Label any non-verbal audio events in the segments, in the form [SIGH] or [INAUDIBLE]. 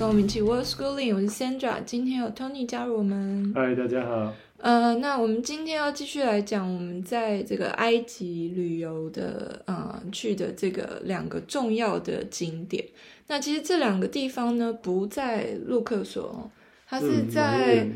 跟我们一起 World Schooling，我是 Sandra，今天有 Tony 加入我们。嗨，大家好。呃，那我们今天要继续来讲我们在这个埃及旅游的，呃，去的这个两个重要的景点。那其实这两个地方呢，不在路克索，它是在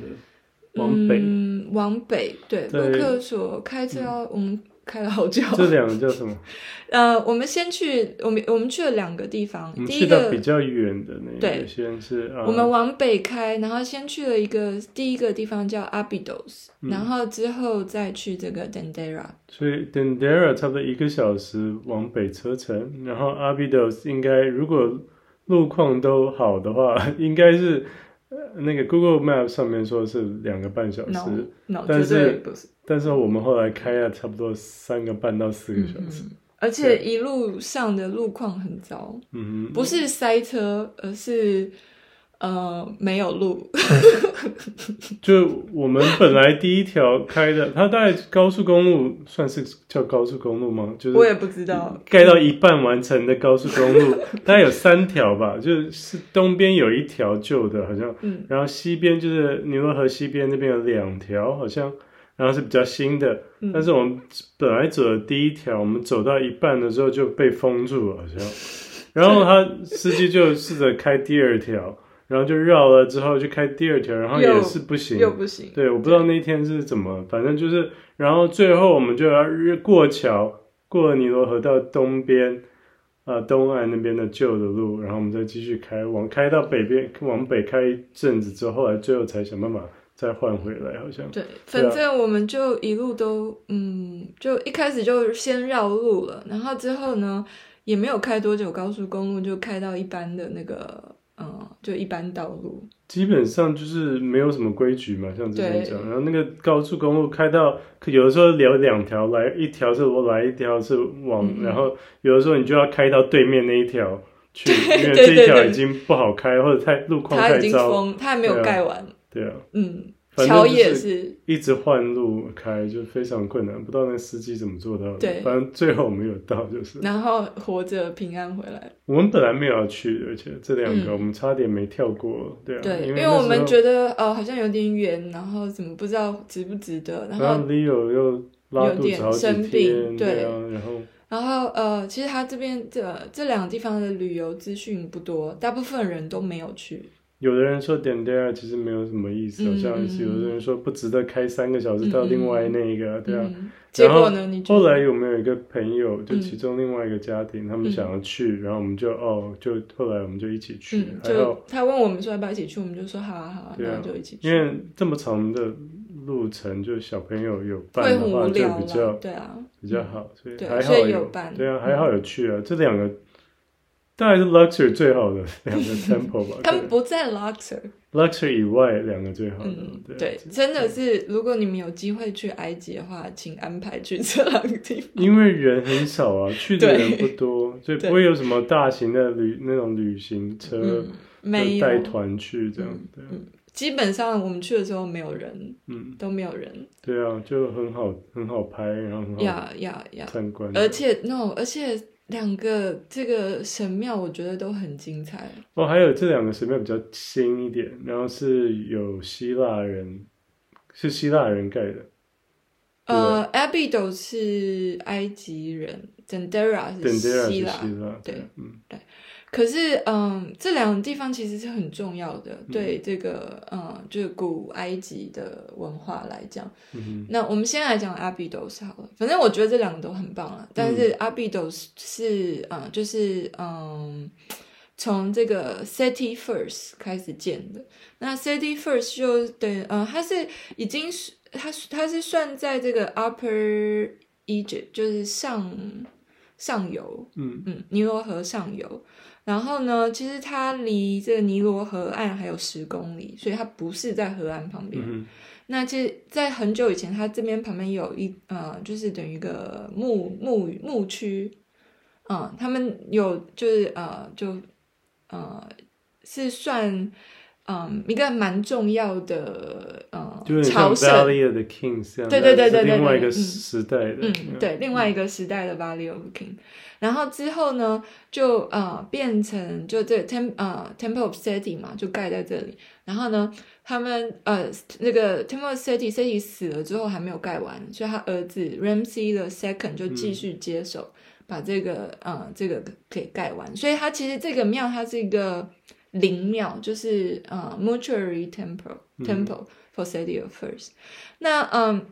往北，嗯，往北，对，路克索开车要我们。开了好久。这两个叫什么？[LAUGHS] 呃，我们先去，我们我们去了两个地方。第一个比较远的那个，对，先是、啊、我们往北开，然后先去了一个第一个地方叫 Abydos，、嗯、然后之后再去这个 Dendera。所以 Dendera 差不多一个小时往北车程，然后 Abydos 应该如果路况都好的话，[LAUGHS] 应该是。那个 Google Map 上面说是两个半小时，no, no, 但是但是我们后来开了差不多三个半到四个小时，嗯、而且一路上的路况很糟，嗯，不是塞车，而是。呃，没有路，[LAUGHS] 就我们本来第一条开的，它大概高速公路算是叫高速公路吗？就是我也不知道，盖到一半完成的高速公路，[LAUGHS] 大概有三条吧，就是东边有一条旧的，好像，嗯，然后西边就是尼罗河西边那边有两条，好像，然后是比较新的，嗯，但是我们本来走的第一条，我们走到一半的时候就被封住了，好像，[LAUGHS] 然后他司机就试着开第二条。然后就绕了之后就开第二条，然后也是不行，又，又不行。对，我不知道那天是怎么，反正就是，然后最后我们就要过桥，过了尼罗河到东边，啊、呃，东岸那边的旧的路，然后我们再继续开，往开到北边，往北开一阵子之后，后来最后才想办法再换回来，好像。对，反正我们就一路都，嗯，就一开始就先绕路了，然后之后呢，也没有开多久，高速公路就开到一般的那个。嗯，就一般道路，基本上就是没有什么规矩嘛，像之前讲，然后那个高速公路开到，有的时候留两条来，一条是我来，一条是往、嗯，然后有的时候你就要开到对面那一条去，[LAUGHS] 因为这一条已经不好开，或者太路况太糟，它已经封，它还没有盖完对、啊，嗯。桥也是一直换路开，就非常困难，不知道那司机怎么做到的。对，反正最后没有到，就是。然后活着平安回来。我们本来没有要去，而且这两个我们差点没跳过，嗯、对啊。对，因为，我们觉得呃好像有点远，然后怎么不知道值不值得。然后 Leo 又拉肚子好几天，有点生病，对，对啊，然后然后呃，其实他这边这这两个地方的旅游资讯不多，大部分人都没有去。有的人说 Dendera 其实没有什么意思，好像是有的人说不值得开三个小时到另外那一个，嗯、对啊。结果呢？你后来有没有一个朋友，就其中另外一个家庭，嗯、他们想要去，然后我们就哦，就后来我们就一起去。嗯、就他问我们说要不要一起去，我们就说好啊好啊，然后就一起去。因为这么长的路程，就小朋友有伴的话就比较对啊比较好，所以还好有伴，对啊还好有去啊，这两个。当然是 Luxor 最好的两个 [LAUGHS] temple 吧。他们不在。Luxor 以外两个最好的。嗯，对，对真的是，如果你们有机会去埃及的话，请安排去这两个地方。因为人很少啊，[LAUGHS] 去的人不多，所以不会有什么大型的旅那种旅行车，嗯、没带团去这样。基本上我们去的时候没有人，嗯，都没有人。对啊，就很好，很好拍，然后很好呀呀呀参观。而且 no，而且。两个这个神庙，我觉得都很精彩。哦，还有这两个神庙比较新一点，然后是有希腊人，是希腊人盖的。呃，Abydos 是埃及人，Dendera 是希腊，希腊对，嗯，对。可是，嗯，这两个地方其实是很重要的，嗯、对这个，嗯，就是古埃及的文化来讲。嗯、那我们先来讲阿比斗斯好了，反正我觉得这两个都很棒啊。但是阿比斗斯是，嗯，就是，嗯，从这个 City First 开始建的。那 City First 就对，嗯，它是已经是，它它是算在这个 Upper Egypt，就是上上游，嗯嗯，尼罗河上游。然后呢，其实它离这个尼罗河岸还有十公里，所以它不是在河岸旁边。嗯、那其实，在很久以前，它这边旁边有一呃，就是等于一个牧牧牧区，嗯、呃，他们有就是呃，就呃，是算嗯，一个蛮重要的呃，就是朝圣 Valley of the Kings，对对对对对，另外一个时代的，嗯，对，另外一个时代的 Valley of the King。然后之后呢，就呃变成就这 Tem 呃 Temple of Seti 嘛，就盖在这里。然后呢，他们呃那个 Temple of Seti Seti 死了之后还没有盖完，所以他儿子 Ramsey the Second 就继续接手，嗯、把这个呃这个给盖完。所以它其实这个庙它是一个。灵庙就是呃，mortuary temple temple for the First。那嗯，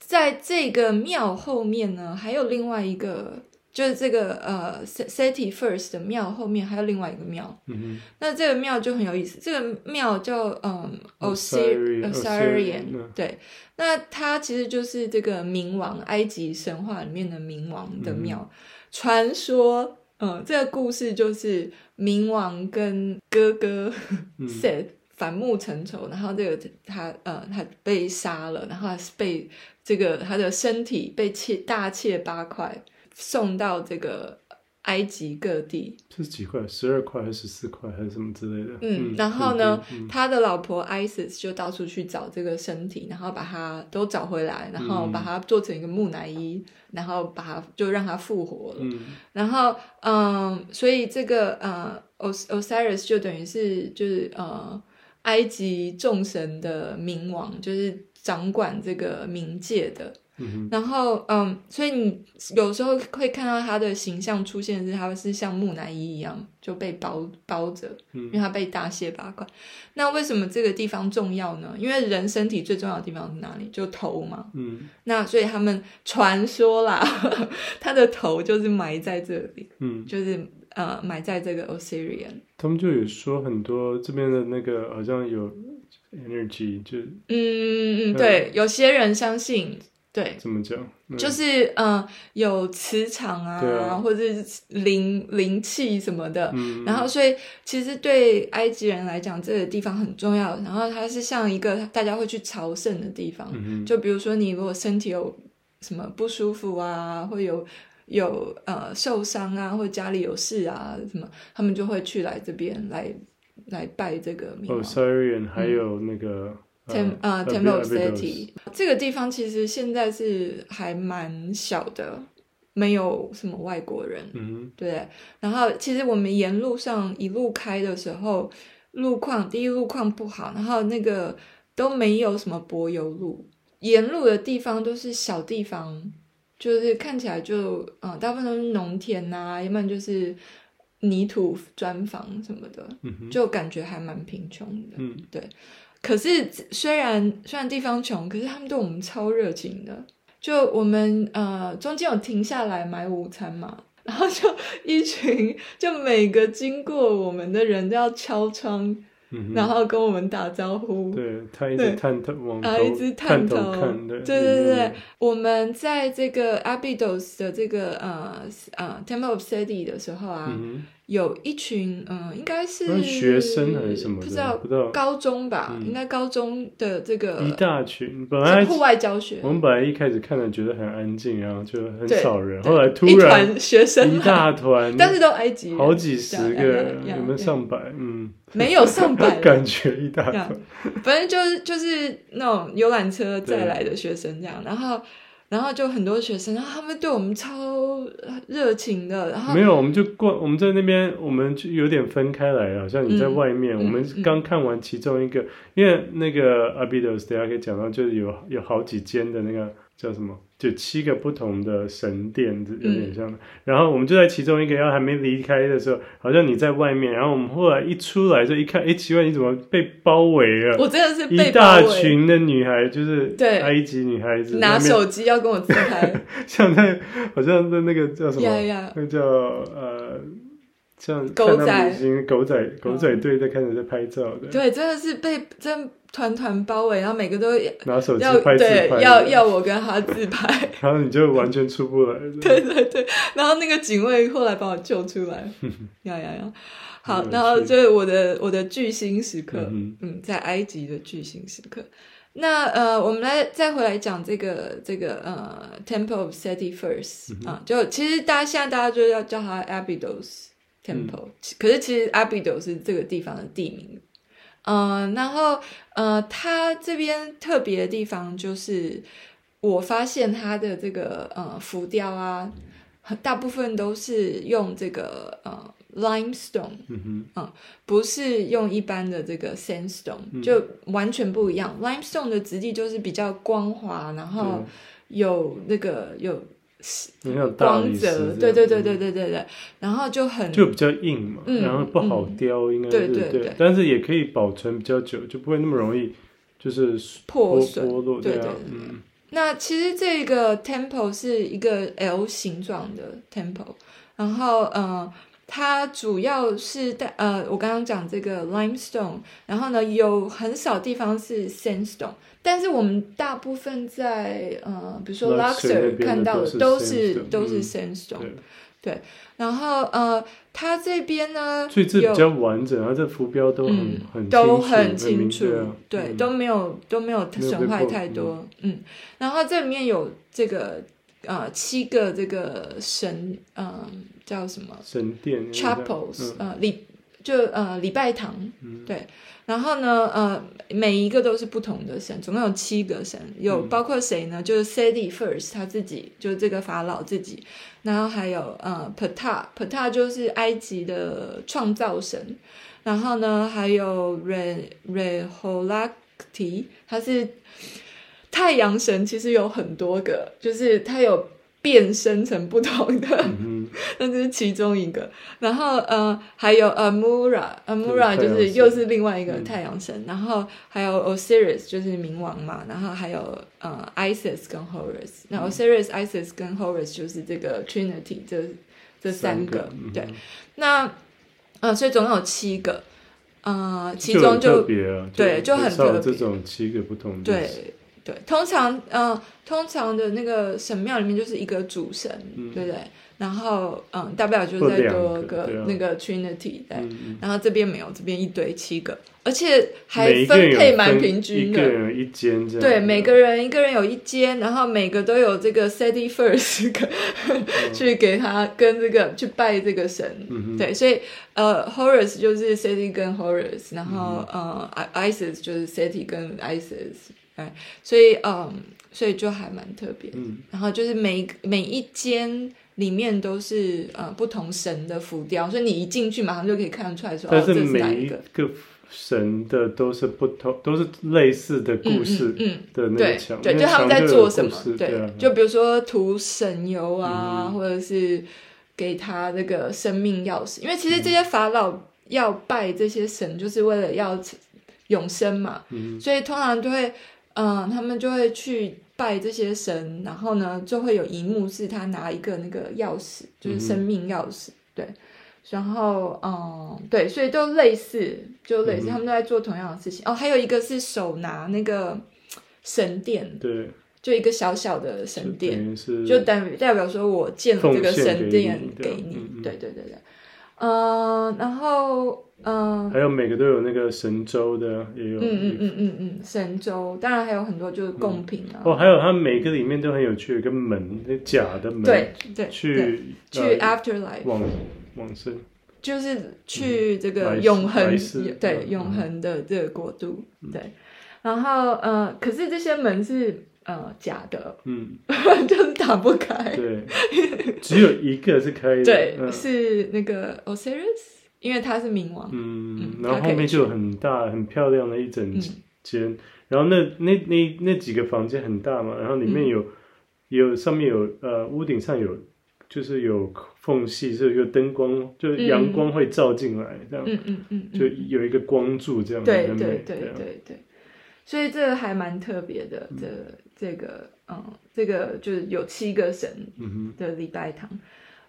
在这个庙后面呢，还有另外一个，就是这个呃，Seti First 的庙后面还有另外一个庙。嗯哼。那这个庙就很有意思，这个庙叫嗯，Osir Osirian。对。那它其实就是这个冥王，埃及神话里面的冥王的庙。嗯、传说，嗯，这个故事就是。冥王跟哥哥 [LAUGHS] Set 反目成仇，嗯、然后这个他呃他被杀了，然后他是被这个他的身体被切大切八块，送到这个埃及各地。这是几块？十二块还是十四块还是什么之类的？嗯，然后呢，嗯、他的老婆 Isis 就到处去找这个身体，然后把它都找回来，然后把它做成一个木乃伊。然后把它就让它复活了，嗯、然后嗯，所以这个呃，Osiris 就等于是就是呃，埃及众神的冥王，就是掌管这个冥界的。嗯、然后，嗯，所以你有时候会看到他的形象出现，是他是像木乃伊一样就被包包着，嗯、因为他被大卸八块。那为什么这个地方重要呢？因为人身体最重要的地方是哪里？就头嘛。嗯。那所以他们传说啦，[LAUGHS] 他的头就是埋在这里，嗯，就是呃埋在这个 Osirian。他们就有说很多这边的那个好像有 energy，就嗯嗯嗯，对，有些人相信。对，怎么讲？就是嗯、呃，有磁场啊，啊或者是灵灵气什么的。嗯、然后，所以其实对埃及人来讲，这个地方很重要。然后，它是像一个大家会去朝圣的地方。嗯、就比如说，你如果身体有什么不舒服啊，或有有呃受伤啊，或家里有事啊什么，他们就会去来这边来来拜这个冥王。Osirian 还有那个。嗯 Tem 呃 Temple Seti 这个地方其实现在是还蛮小的，没有什么外国人，嗯哼，对。然后其实我们沿路上一路开的时候，路况第一路况不好，然后那个都没有什么柏油路，沿路的地方都是小地方，就是看起来就嗯、呃，大部分都是农田呐、啊，要不然就是泥土砖房什么的，就感觉还蛮贫穷的，嗯，对。可是虽然虽然地方穷，可是他们对我们超热情的。就我们呃中间有停下来买午餐嘛，然后就一群就每个经过我们的人都要敲窗，嗯、然后跟我们打招呼。对，他一直探头往头，一直探头看。对对对对，嗯、我们在这个 Abydos 的这个呃呃 Temple of city 的时候啊。嗯有一群嗯，应该是学生还是什么？不知道，不知道高中吧？应该高中的这个一大群，本来户外教学。我们本来一开始看了觉得很安静，然后就很少人。后来突然一团学生，一大团，但是都埃及，好几十个，有没有上百？嗯，没有上百，[LAUGHS] 感觉一大团。反正就是就是那种游览车载来的学生这样，然后。然后就很多学生，然后他们对我们超热情的。然后没有，我们就过，我们在那边，我们就有点分开来了，好像你在外面。嗯、我们刚看完其中一个，嗯、因为那个 Abydos 大家可以讲到，就是有有好几间的那个叫什么？就七个不同的神殿，有点像。嗯、然后我们就在其中一个，然后还没离开的时候，好像你在外面。然后我们后来一出来就一看，哎，奇怪，你怎么被包围了？我真的是被包围。一大群的女孩，就是对埃及女孩子，拿手机要跟我自拍，[LAUGHS] 像在好像在那个叫什么？那叫呃，像狗仔狗仔狗仔队在开始在拍照的。对，真的是被真。团团包围，然后每个都拿手机拍自拍，对，要要我跟他自拍，[LAUGHS] 然后你就完全出不来。[LAUGHS] 对对对，然后那个警卫后来把我救出来，[LAUGHS] 呀呀呀，好，然后就是我的我的巨星时刻，嗯，嗯，在埃及的巨星时刻。那呃，我们来再回来讲这个这个呃，Temple of Seti First、嗯、啊，就其实大家现在大家就要叫它 Abydos Temple，、嗯、可是其实 Abydos 是这个地方的地名。嗯，然后呃，它这边特别的地方就是，我发现它的这个呃浮雕啊，大部分都是用这个呃 limestone，嗯，嗯不是用一般的这个 sandstone，嗯，就完全不一样。limestone 的质地就是比较光滑，然后有那个有。[LAUGHS] 光泽，对对对对对对对，然后就很就比较硬嘛，嗯、然后不好雕，应该是对，对，但是也可以保存比较久，就不会那么容易就是破损剥落对，对。嗯、那其实这个 temple 是一个 L 形状的 temple，然后嗯。呃它主要是带呃，我刚刚讲这个 limestone，然后呢，有很少地方是 sandstone，但是我们大部分在呃，比如说 Luxor 看到的都是都是 sandstone，嗯，对，然后呃，它这边呢，所以这比较完整，然后这浮标都很、都很清楚，对，嗯、都没有都没有损坏太多，嗯，然后这里面有这个。呃，七个这个神，嗯、呃，叫什么？神殿，chapels，呃，礼就呃礼拜堂，嗯，对。然后呢，呃，每一个都是不同的神，总共有七个神，有包括谁呢？就是 Seti First 他自己，就是这个法老自己。然后还有呃，Ptah，Ptah 就是埃及的创造神。然后呢，还有 Re Reholakti 他是。太阳神其实有很多个，就是他有变身成不同的，嗯、[LAUGHS] 那这是其中一个。然后呃，还有 Amura，Amura 就是又是另外一个太阳神。嗯、然后还有 Osiris 就是冥王嘛。然后还有呃 Isis 跟 Horus。那 Osiris、嗯、Isis 跟 Horus 就是这个 Trinity 这这三个。对，那呃，所以总共有七个。呃，其中就，对就很特别，这种七个不同的对。对，通常，嗯、呃，通常的那个神庙里面就是一个主神，嗯、对不对？然后，嗯，大不了就再多个那个 Trinity，对。嗯、然后这边没有，这边一堆七个，而且还分配蛮平均的，一个人一间这样。对，每个人一个人有一间，然后每个都有这个 Seti First [LAUGHS] 去给他跟这个去拜这个神，嗯、对，所以呃，Horus 就是 Seti 跟 Horus，然后、嗯、呃，Isis 就是 Seti 跟 Isis。哎，所以嗯，所以就还蛮特别。嗯，然后就是每每一间里面都是呃不同神的浮雕，所以你一进去马上就可以看得出来说，但是每一个神的都是不同，都是类似的故事，嗯的那个墙，对，就他们在做什么？对，就比如说涂神油啊，或者是给他那个生命钥匙，因为其实这些法老要拜这些神，就是为了要永生嘛，所以通常都会。嗯，他们就会去拜这些神，然后呢，就会有一幕是他拿一个那个钥匙，就是生命钥匙，嗯、对。然后，嗯，对，所以都类似，就类似，嗯、他们都在做同样的事情。哦，还有一个是手拿那个神殿，对，就一个小小的神殿，就代表代表说我建了这个神殿给你，对对对对。嗯，然后。嗯，还有每个都有那个神州的，也有。嗯嗯嗯嗯嗯，神州，当然还有很多就是贡品啊。哦，还有它每个里面都很有趣，一个门，那假的门。对对。去去 afterlife。往往生。就是去这个永恒，对永恒的这个国度，对。然后呃，可是这些门是呃假的，嗯，[LAUGHS] 就是打不开。对。只有一个是可以的。对，是那个 Osiris。因为他是冥王，嗯，然后后面就有很大、很漂亮的一整间，嗯、然后那那那那几个房间很大嘛，然后里面有、嗯、有上面有呃屋顶上有就是有缝隙，是有灯光，就阳光会照进来，这样，嗯嗯嗯，就有一个光柱这样，对对对对对，所以这个还蛮特别的，这这个嗯，这个就是有七个神的礼拜堂。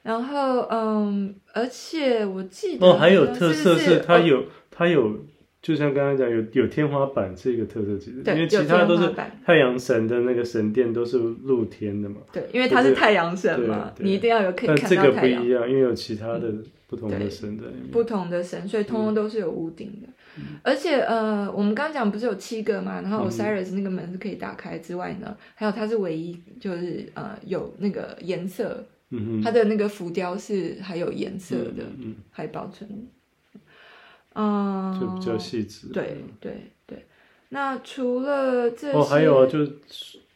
然后，嗯，而且我记得哦，还有特色是它有它有，就像刚刚讲有有天花板是一个特色，其实因为其他都是太阳神的那个神殿都是露天的嘛。对，因为它是太阳神嘛，你一定要有可以看到太阳。但这个不一样，因为有其他的不同的神的不同的神，所以通通都是有屋顶的。而且，呃，我们刚刚讲不是有七个嘛？然后 Osiris 那个门是可以打开之外呢，还有它是唯一就是呃有那个颜色。它的那个浮雕是还有颜色的，嗯嗯、还保存。嗯，就比较细致。对对对。那除了这，哦，还有啊，就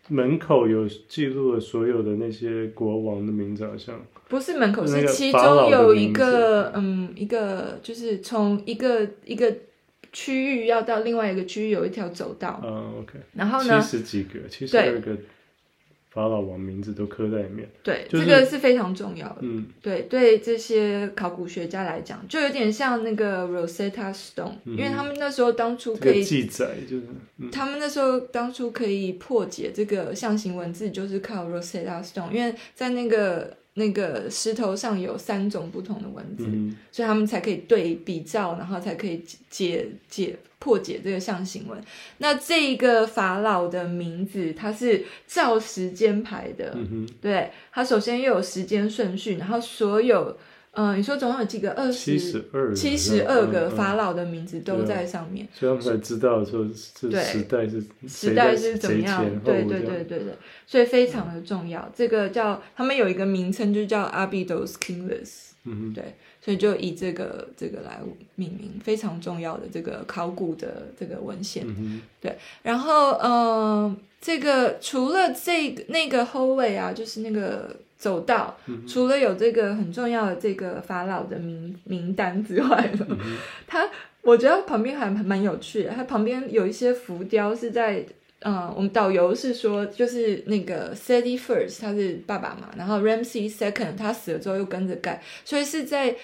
门口有记录了所有的那些国王的名字，好像不是门口，是其中有一个，嗯，一个就是从一个一个区域要到另外一个区域有一条走道。嗯，OK。然后呢？七十几个，七十二个。法老王名字都刻在里面，对，就是、这个是非常重要的。嗯，对，对这些考古学家来讲，就有点像那个 Rosetta Stone，、嗯、因为他们那时候当初可以、这个、记载，就是、嗯、他们那时候当初可以破解这个象形文字，就是靠 Rosetta Stone，因为在那个。那个石头上有三种不同的文字，嗯、所以他们才可以对比照，然后才可以解解破解这个象形文。那这一个法老的名字，它是照时间排的，嗯、对，它首先又有时间顺序，然后所有。嗯，你说总共有几个？二十七十二，个法老的名字都在上面，所以他们才知道说这时代是时代是怎么样。对对对对对，所以非常的重要。这个叫他们有一个名称，就叫 Abydos Kingless。嗯，对，所以就以这个这个来命名，非常重要的这个考古的这个文献。对，然后嗯，这个除了这个那个后卫啊，就是那个。走道，除了有这个很重要的这个法老的名名单之外呢，它、[LAUGHS] 嗯、我觉得旁边还蛮有趣的。它旁边有一些浮雕是在，嗯，我们导游是说，就是那个 Seti First 他是爸爸嘛，然后 Ramsey Second 他死了之后又跟着盖，所以是在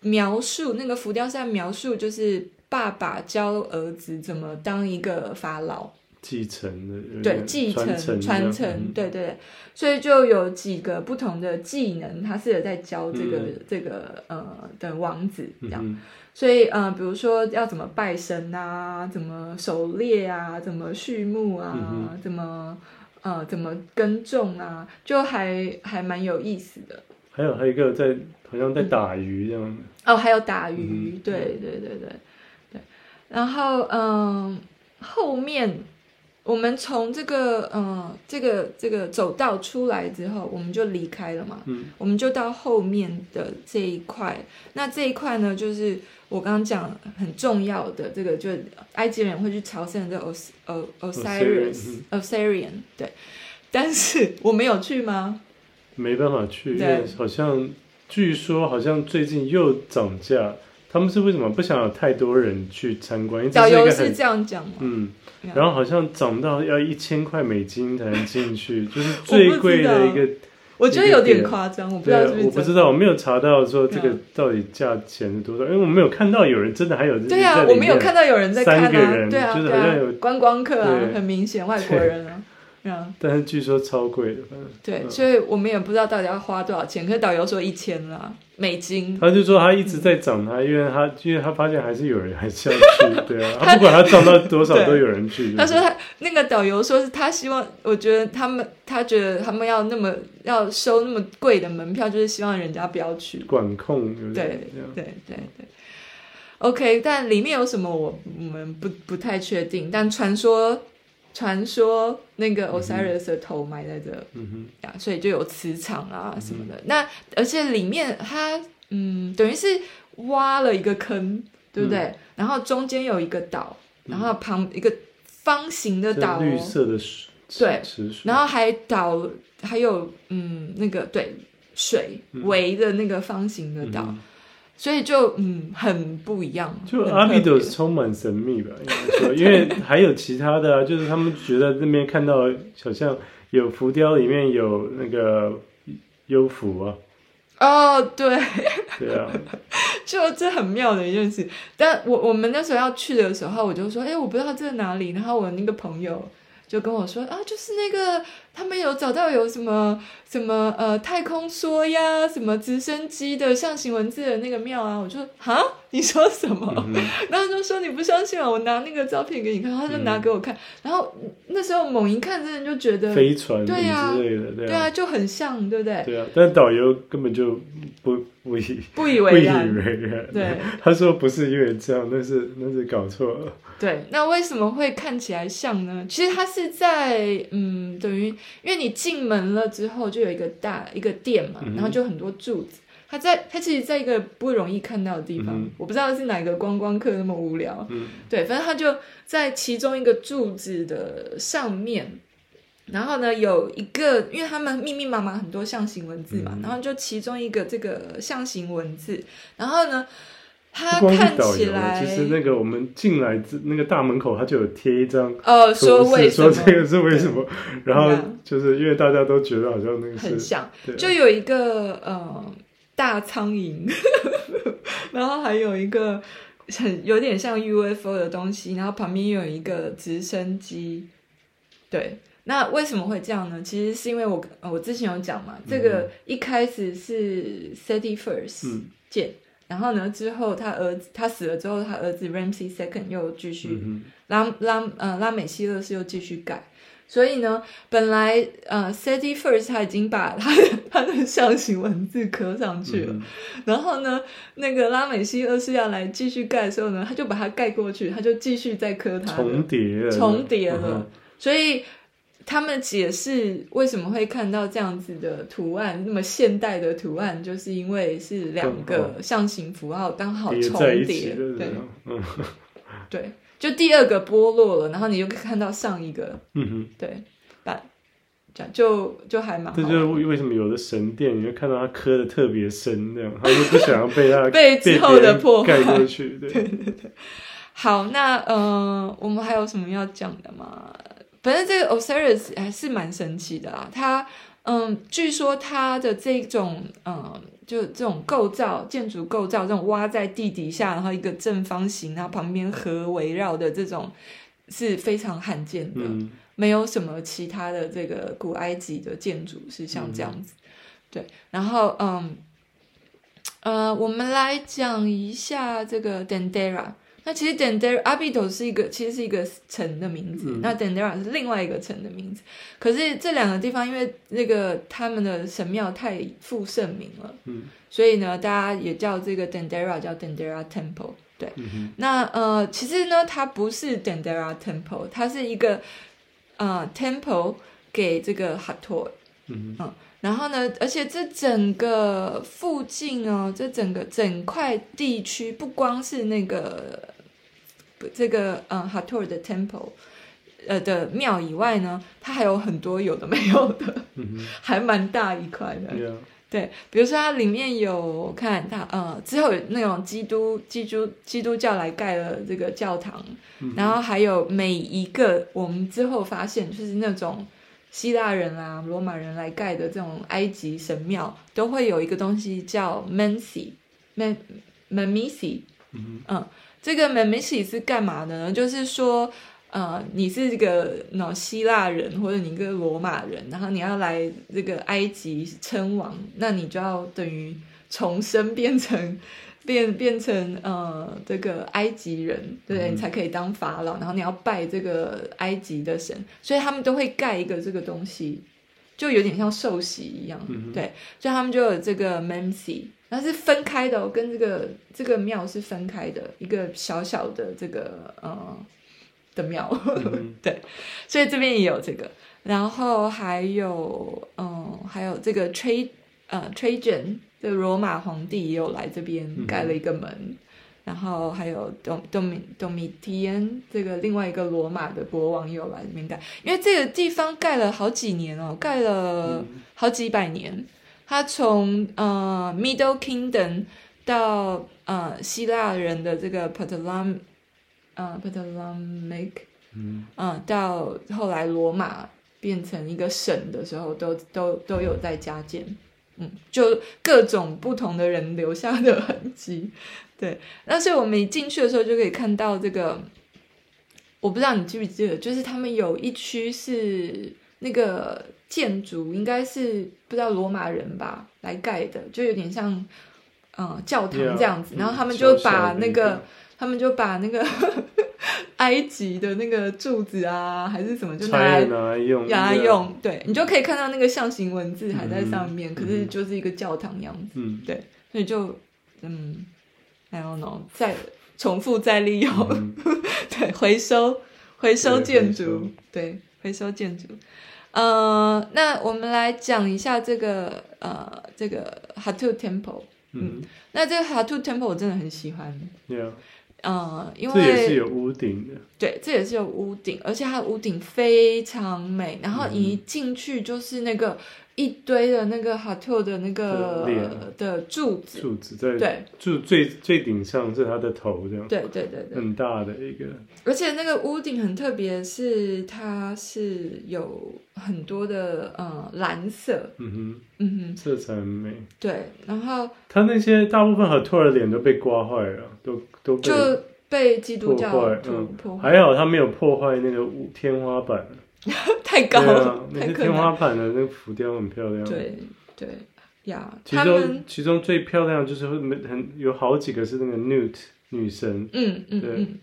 描述那个浮雕是在描述，就是爸爸教儿子怎么当一个法老。继承的对，继承传承，嗯、对对，所以就有几个不同的技能，他是有在教这个、嗯、这个呃的王子这样，嗯、所以呃，比如说要怎么拜神啊，怎么狩猎啊，怎么畜牧啊，嗯、怎么呃怎么耕种啊，就还还蛮有意思的。还有还有一个在好像在打鱼这样、嗯、哦，还有打鱼，嗯、对对对对对，然后嗯、呃、后面。我们从这个嗯，这个这个走道出来之后，我们就离开了嘛。嗯，我们就到后面的这一块。那这一块呢，就是我刚刚讲很重要的这个，就埃及人会去朝圣的 Os O Osiris Osirian。对，但是我没有去吗？没办法去，因为好像据说好像最近又涨价。他们是为什么不想有太多人去参观？导游是这样讲吗？嗯。然后好像涨到要一千块美金才能进去，就是最贵的一个。我觉得有点夸张，我不知道。我不知道，我没有查到说这个到底价钱是多少，因为我没有看到有人真的还有。对啊，我没有看到有人在看啊。对啊，就是好像有观光客啊，很明显外国人啊。但是据说超贵的。对，所以我们也不知道到底要花多少钱。可是导游说一千啦。美金，他就说他一直在涨，他因为他因为他发现还是有人还是要去，[LAUGHS] 对啊，他不管他涨到多少都有人去。他说他那个导游说是他希望，我觉得他们他觉得他们要那么要收那么贵的门票，就是希望人家不要去管控，对对对对对。OK，但里面有什么我我们不不太确定，但传说。传说那个 Osiris 的头埋在这，嗯哼，呀，所以就有磁场啊什么的。嗯、那而且里面它，嗯，等于是挖了一个坑，对不对？嗯、然后中间有一个岛，然后旁一个方形的岛，绿色的水，对，然后还岛还有嗯那个对水围的那个方形的岛。嗯所以就嗯很不一样，就阿比多斯充满神秘吧，应该说，因为还有其他的啊，[LAUGHS] 就是他们觉得那边看到好像有浮雕里面有那个幽浮啊。哦，对，对啊，[LAUGHS] 就这很妙的一件事。但我我们那时候要去的时候，我就说，哎，我不知道这是哪里。然后我那个朋友就跟我说，啊，就是那个。他们有找到有什么什么呃太空梭呀，什么直升机的象形文字的那个庙啊，我就说哈，你说什么？嗯、然后就说你不相信啊，我拿那个照片给你看，他就拿给我看，嗯、然后那时候猛一看，真的就觉得飞船对呀、啊，对啊，对啊，就很像，对不对？对啊，但导游根本就不不以不以为然，不以为然，对，他说不是因为这样，那是那是搞错了。对，那为什么会看起来像呢？其实它是在嗯，等于。因为你进门了之后，就有一个大一个店嘛，然后就很多柱子，它在它其实在一个不容易看到的地方，嗯、我不知道是哪个观光客那么无聊，嗯，对，反正它就在其中一个柱子的上面，然后呢有一个，因为他们密密麻麻很多象形文字嘛，嗯、然后就其中一个这个象形文字，然后呢。它看起来，其实那个我们进来那个大门口，他就有贴一张哦，说为什么？说这个是为什么？然后就是因为大家都觉得好像那个很像，就有一个呃大苍蝇，[LAUGHS] 然后还有一个很有点像 UFO 的东西，然后旁边有一个直升机。对，那为什么会这样呢？其实是因为我我之前有讲嘛，这个一开始是 City First 建。然后呢？之后他儿子他死了之后，他儿子 Ramsey Second 又继续、嗯、拉拉呃拉美西勒斯又继续盖。所以呢，本来呃 Seti First 他已经把他的 [LAUGHS] 他的象形文字刻上去了。嗯、然后呢，那个拉美西二世要来继续盖的时候呢，他就把它盖过去，他就继续再刻它重叠了重叠了。嗯、所以。他们解释为什么会看到这样子的图案，那么现代的图案，就是因为是两个象形符号刚好重叠，对，嗯，对，就第二个剥落了，然后你就可以看到上一个，嗯哼，对，把这样就就还蛮，这就是为什么有的神殿你会看到它磕的特别深，那样，他就不想要被它 [LAUGHS] 被之后的破坏。盖过去，对，[LAUGHS] 对对对。好，那呃，我们还有什么要讲的吗？反正这个 Osiris 还是蛮神奇的啊，它嗯，据说它的这种嗯，就这种构造，建筑构造，这种挖在地底下，然后一个正方形，然后旁边河围绕的这种是非常罕见的，嗯、没有什么其他的这个古埃及的建筑是像这样子。嗯、对，然后嗯，呃，我们来讲一下这个 Dendera。那其实 Dendera Abydos 是一个，其实是一个城的名字。嗯、那 Dendera 是另外一个城的名字。可是这两个地方，因为那个他们的神庙太负盛名了，嗯，所以呢，大家也叫这个 Dendera 叫 Dendera Temple。对，嗯、那呃，其实呢，它不是 Dendera Temple，它是一个呃 Temple 给这个 Hathor。嗯，嗯，然后呢，而且这整个附近哦，这整个整块地区，不光是那个。这个嗯，Hathor 的 temple，呃的庙以外呢，它还有很多有的没有的，还蛮大一块的。Yeah. 对，比如说它里面有看它呃之后有那种基督基督基督教来盖了这个教堂，嗯、然后还有每一个我们之后发现就是那种希腊人啊、罗马人来盖的这种埃及神庙，都会有一个东西叫 Mensi，Men，Menmisi，嗯，嗯这个 Menmisi 是干嘛的呢？就是说，呃，你是这个那希腊人，或者你一个罗马人，然后你要来这个埃及称王，那你就要等于重生变成变 [LAUGHS] 变成呃这个埃及人，对，嗯、你才可以当法老，然后你要拜这个埃及的神，所以他们都会盖一个这个东西，就有点像受洗一样，对，所以他们就有这个 Menmisi。它是分开的哦，跟这个这个庙是分开的，一个小小的这个呃的庙，嗯、[LAUGHS] 对，所以这边也有这个，然后还有嗯、呃，还有这个 Tra 呃 Trajan 这个罗马皇帝也有来这边盖了一个门，嗯、然后还有 Dom Dom Domitian 这个另外一个罗马的国王也有来这边盖，因为这个地方盖了好几年哦，盖了好几百年。嗯他从呃 Middle Kingdom 到呃希腊人的这个 Ptolemaic 呃 Ptolemaic 嗯，嗯到后来罗马变成一个省的时候，都都都有在加建，嗯，就各种不同的人留下的痕迹，[LAUGHS] 对。那所以我们一进去的时候就可以看到这个，我不知道你记不记得，就是他们有一区是那个。建筑应该是不知道罗马人吧来盖的，就有点像嗯、呃、教堂这样子。Yeah, 然后他们就把那个，他们就把那个 [LAUGHS] 埃及的那个柱子啊，还是什么，就拿来拿来用，拿来用。对，你就可以看到那个象形文字还在上面，嗯、可是就是一个教堂样子。嗯，对，所以就嗯，I don't know，再重复再利用，嗯、[LAUGHS] 对，回收回收建筑，对，回收建筑。呃，那我们来讲一下这个呃，这个 Hathor Temple。嗯，那这个 Hatu Temple 我真的很喜欢。Yeah. 嗯，因为这也是有屋顶的。对，这也是有屋顶，而且它的屋顶非常美。然后一进去就是那个。一堆的那个 Hatu 的那个的柱子，柱子在对柱最最顶上是它的头这样，对对对对，很大的一个。而且那个屋顶很特别，是它是有很多的呃蓝色，嗯哼嗯哼，色彩很美。对，然后它那些大部分 Hatu 的脸都被刮坏了，都都被就被基督教破坏，嗯，还好它没有破坏那个天花板。[LAUGHS] 太高了，那些天花板的那个浮雕很漂亮。对对呀，其中其中最漂亮就是会很有好几个是那个 Nut 女神。嗯嗯嗯，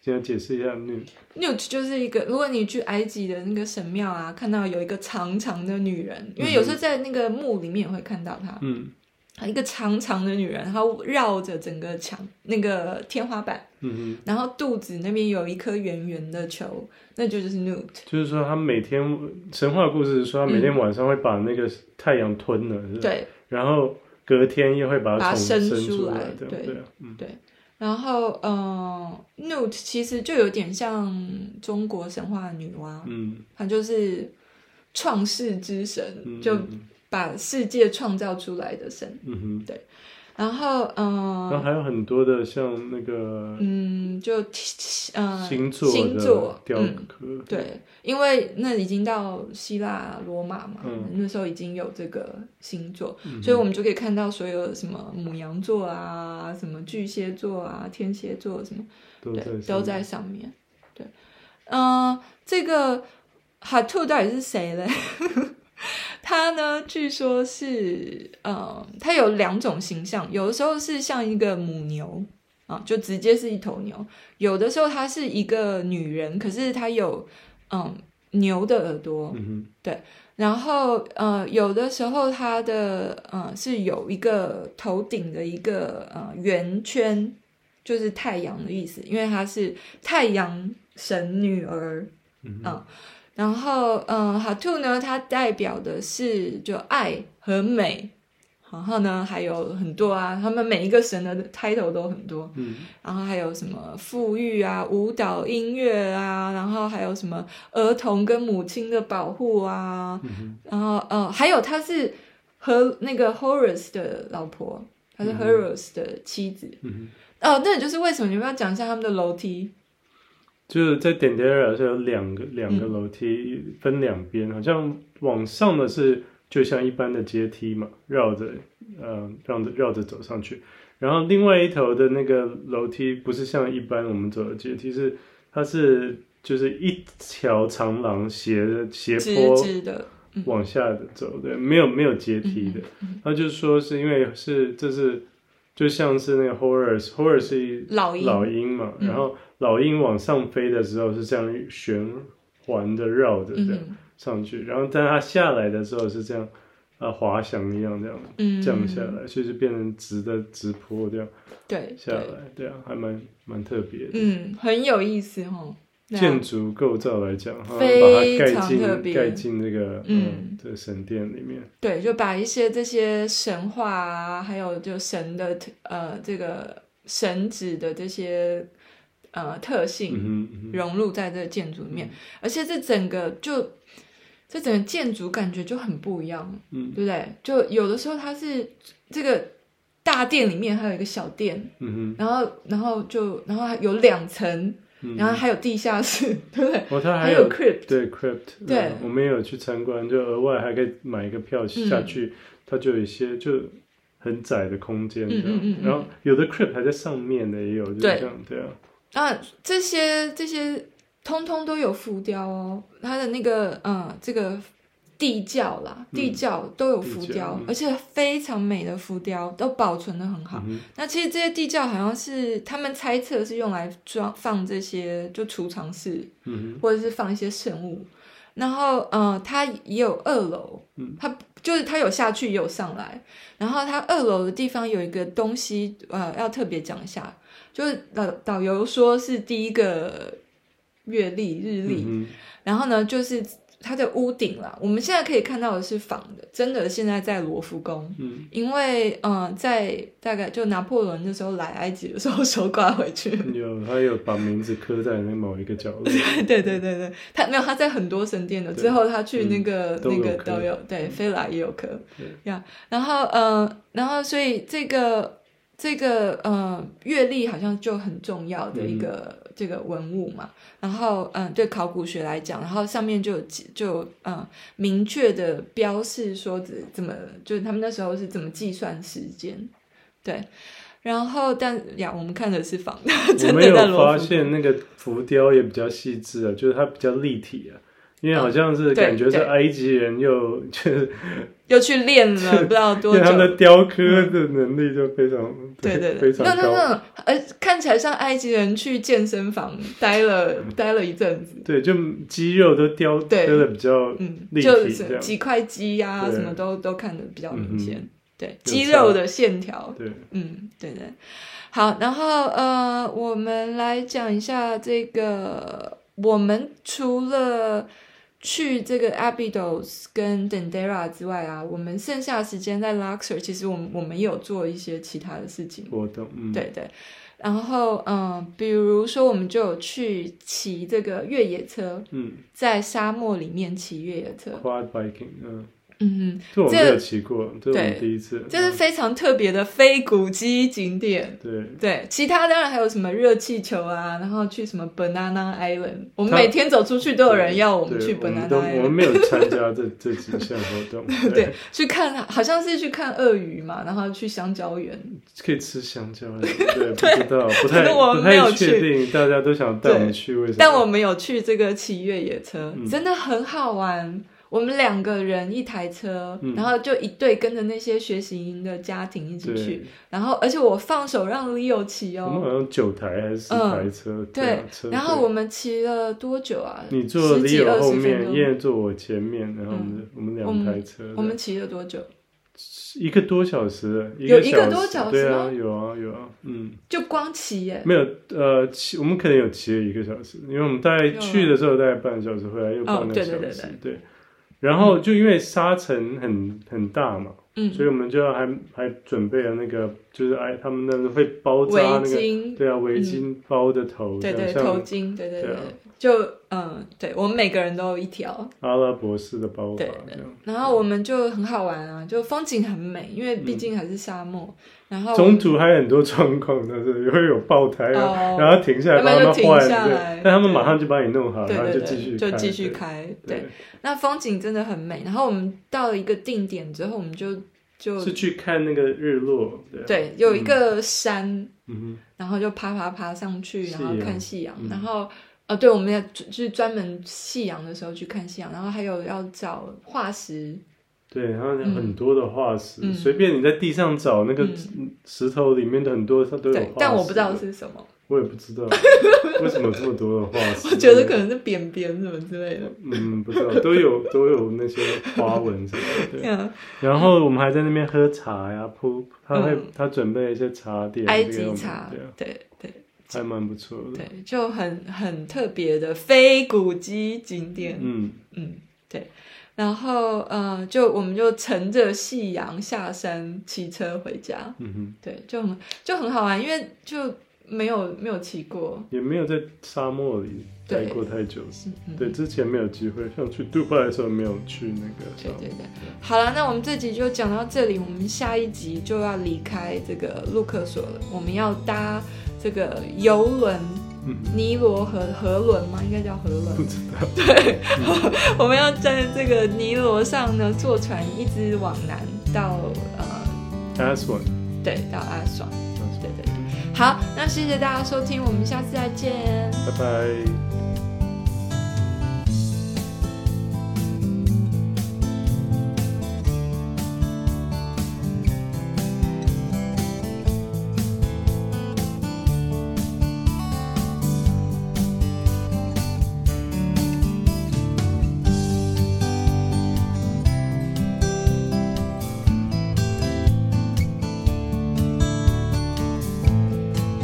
先解释一下 Nut。Nut 就是一个，如果你去埃及的那个神庙啊，看到有一个长长的女人，因为有时候在那个墓里面也会看到她。嗯。一个长长的女人，她绕着整个墙那个天花板，嗯、然后肚子那边有一颗圆圆的球，那就就是 Nut。就是说，他每天神话故事是说，他每天晚上会把那个太阳吞了，嗯、对，然后隔天又会把它生出来，对对，对，嗯、对。然后，嗯、呃、Nut 其实就有点像中国神话女娲，嗯，她就是创世之神，嗯、就。把世界创造出来的神，嗯哼，对，然后嗯，然后还有很多的像那个，嗯，就呃星座星座雕刻、嗯，对，因为那已经到希腊罗马嘛，嗯、那时候已经有这个星座，嗯、所以我们就可以看到所有什么母羊座啊，什么巨蟹座啊，天蝎座什么，都在对，都在上面，对，嗯，这个 Hatu 到底是谁嘞？他呢，据说是，呃，他有两种形象，有的时候是像一个母牛啊，就直接是一头牛；有的时候他是一个女人，可是他有，嗯，牛的耳朵，嗯，对。然后，呃，有的时候他的，呃，是有一个头顶的一个，呃，圆圈，就是太阳的意思，因为他是太阳神女儿，嗯然后，嗯，Hatu 呢，它代表的是就爱和美，然后呢，还有很多啊，他们每一个神的 title 都很多，嗯，然后还有什么富裕啊、舞蹈、音乐啊，然后还有什么儿童跟母亲的保护啊，嗯、然后，呃，还有他是和那个 Horus 的老婆，他是 Horus 的妻子，嗯，哦，那也就是为什么你们要讲一下他们的楼梯？就是在 Dendera 是有两个两个楼梯分两边，嗯、好像往上的是就像一般的阶梯嘛，绕着呃绕着绕着走上去，然后另外一头的那个楼梯不是像一般我们走的阶梯，是它是就是一条长廊斜的斜坡往下的走的，没有没有阶梯的，他、嗯、就说是因为是这是就像是那个 Horus 是老鹰。老鹰嘛，嗯、然后。老鹰往上飞的时候是这样旋环的绕着这样上去，嗯、然后但它下来的时候是这样啊滑翔一样这样降下来，嗯、所以就变成直的直坡这样对。下来，对啊，还蛮蛮特别的，嗯，很有意思哦。建筑构造来讲，非常特别，盖进这个嗯，嗯这个神殿里面，对，就把一些这些神话啊，还有就神的呃这个神子的这些。呃，特性融入在这个建筑里面，而且这整个就这整个建筑感觉就很不一样，嗯，对不对？就有的时候它是这个大殿里面还有一个小殿，嗯哼，然后然后就然后还有两层，嗯、然后还有地下室，[LAUGHS] 对不对？哦，它还有 crypt，对 crypt，对，我们也有去参观，就额外还可以买一个票下去，嗯、它就有一些就很窄的空间，这样，嗯嗯。然后有的 crypt 还在上面的，也有，就这样，对啊。啊，这些这些通通都有浮雕哦，它的那个嗯，这个地窖啦，地窖都有浮雕，嗯、而且非常美的浮雕都保存的很好。嗯、那其实这些地窖好像是他们猜测是用来装放这些就储藏室，嗯、或者是放一些圣物。然后呃，它也有二楼，嗯、它就是它有下去也有上来。然后它二楼的地方有一个东西，呃，要特别讲一下。就是导导游说是第一个月历日历，嗯、然后呢，就是它的屋顶啦，我们现在可以看到的是仿的，真的现在在罗浮宫。嗯，因为嗯、呃，在大概就拿破仑那时候来埃及的时候手刮回去。有，他有把名字刻在那某一个角落。[LAUGHS] 对对对对，他没有，他在很多神殿的。之后他去那个、嗯、那个都有，对，菲莱也有刻。呀、yeah，然后嗯、呃，然后所以这个这个呃阅历好像就很重要的一个。嗯这个文物嘛，然后嗯，对考古学来讲，然后上面就有就嗯明确的标示说怎怎么，就是他们那时候是怎么计算时间，对，然后但呀，我们看的是仿的，我没有发现那个浮雕也比较细致啊，就是它比较立体啊。因为好像是感觉是埃及人又就是又去练了 [LAUGHS] 不知道多久，他们的雕刻的能力就非常 [LAUGHS] 对对对非常高。那那那看起来像埃及人去健身房待了待了一阵子。对，就肌肉都雕雕的比较嗯就是几块肌呀，什么都都看得比较明显。对，肌肉的线条。对，嗯，对对。好，然后呃，我们来讲一下这个，我们除了。去这个 Abydos 跟 Dendera 之外啊，我们剩下的时间在 Luxor，其实我们我们有做一些其他的事情。活动，嗯，对对。然后嗯，比如说我们就有去骑这个越野车，嗯，在沙漠里面骑越野车。Quad biking，嗯。嗯，这我没有骑过，这是我第一次。这是非常特别的非古迹景点。对对，其他当然还有什么热气球啊，然后去什么 Banana Island，我们每天走出去都有人要我们去 Banana Island。我们没有参加这 [LAUGHS] 这几项活动。[LAUGHS] 对，对，去看好像是去看鳄鱼嘛，然后去香蕉园，可以吃香蕉。[LAUGHS] 对，不知道，不太不太确定，大家都想带我们去，为什么？但我们有去这个骑越野车，真的很好玩。我们两个人一台车，嗯、然后就一队跟着那些学习营的家庭一起去，然后而且我放手让 Leo 骑哦。我们好像九台还是十台车？嗯、对，对车然后我们骑了多久啊？你坐 Leo 后面，燕坐我前面，然后我们、嗯、我们两台车。我们骑了多久？一个多小时。一有一个多小时？对啊，有啊有啊，嗯。就光骑耶？没有，呃，骑我们可能有骑了一个小时，因为我们大概去的时候大概半个小时，回来又半个小时，哦、对对对对。对然后就因为沙尘很很大嘛，嗯，所以我们就还还准备了那个，就是哎，他们那个会包扎那个，对啊，围巾包的头，对对，头巾，对对对，就嗯，对我们每个人都有一条阿拉伯式的包法，然后我们就很好玩啊，就风景很美，因为毕竟还是沙漠。然后中途还有很多状况，但是会有爆胎啊，然后停下来帮他们换，但他们马上就帮你弄好，然后就继续就继续开。对，那风景真的很美。然后我们到了一个定点之后，我们就就是去看那个日落。对，有一个山，然后就爬爬爬上去，然后看夕阳。然后呃，对，我们要就是专门夕阳的时候去看夕阳，然后还有要找化石。对，然后很多的化石，嗯、随便你在地上找那个石头里面的很多，它都有化石。但我不知道是什么，我也不知道 [LAUGHS] 为什么这么多的化石。我觉得可能是扁扁什么之类的。嗯，不知道，都有都有那些花纹什么的。对。[LAUGHS] 然后我们还在那边喝茶呀，铺他会、嗯、他准备一些茶点，埃及茶，对对，对还蛮不错的。对，就很很特别的非古迹景点。嗯嗯，对。然后，呃，就我们就乘着夕阳下山骑车回家。嗯哼，对，就很就很好玩，因为就没有没有骑过，也没有在沙漠里待过太久。对，对，之前没有机会，像去杜拜的时候没有去那个。对对对。好了，那我们这集就讲到这里，我们下一集就要离开这个路克索了，我们要搭这个游轮。尼罗河河轮吗？应该叫河轮。不知道。对，嗯、[LAUGHS] 我们要在这个尼罗上呢，坐船一直往南到呃。阿斯旺。对，到阿斯旺。好，那谢谢大家收听，我们下次再见。拜拜。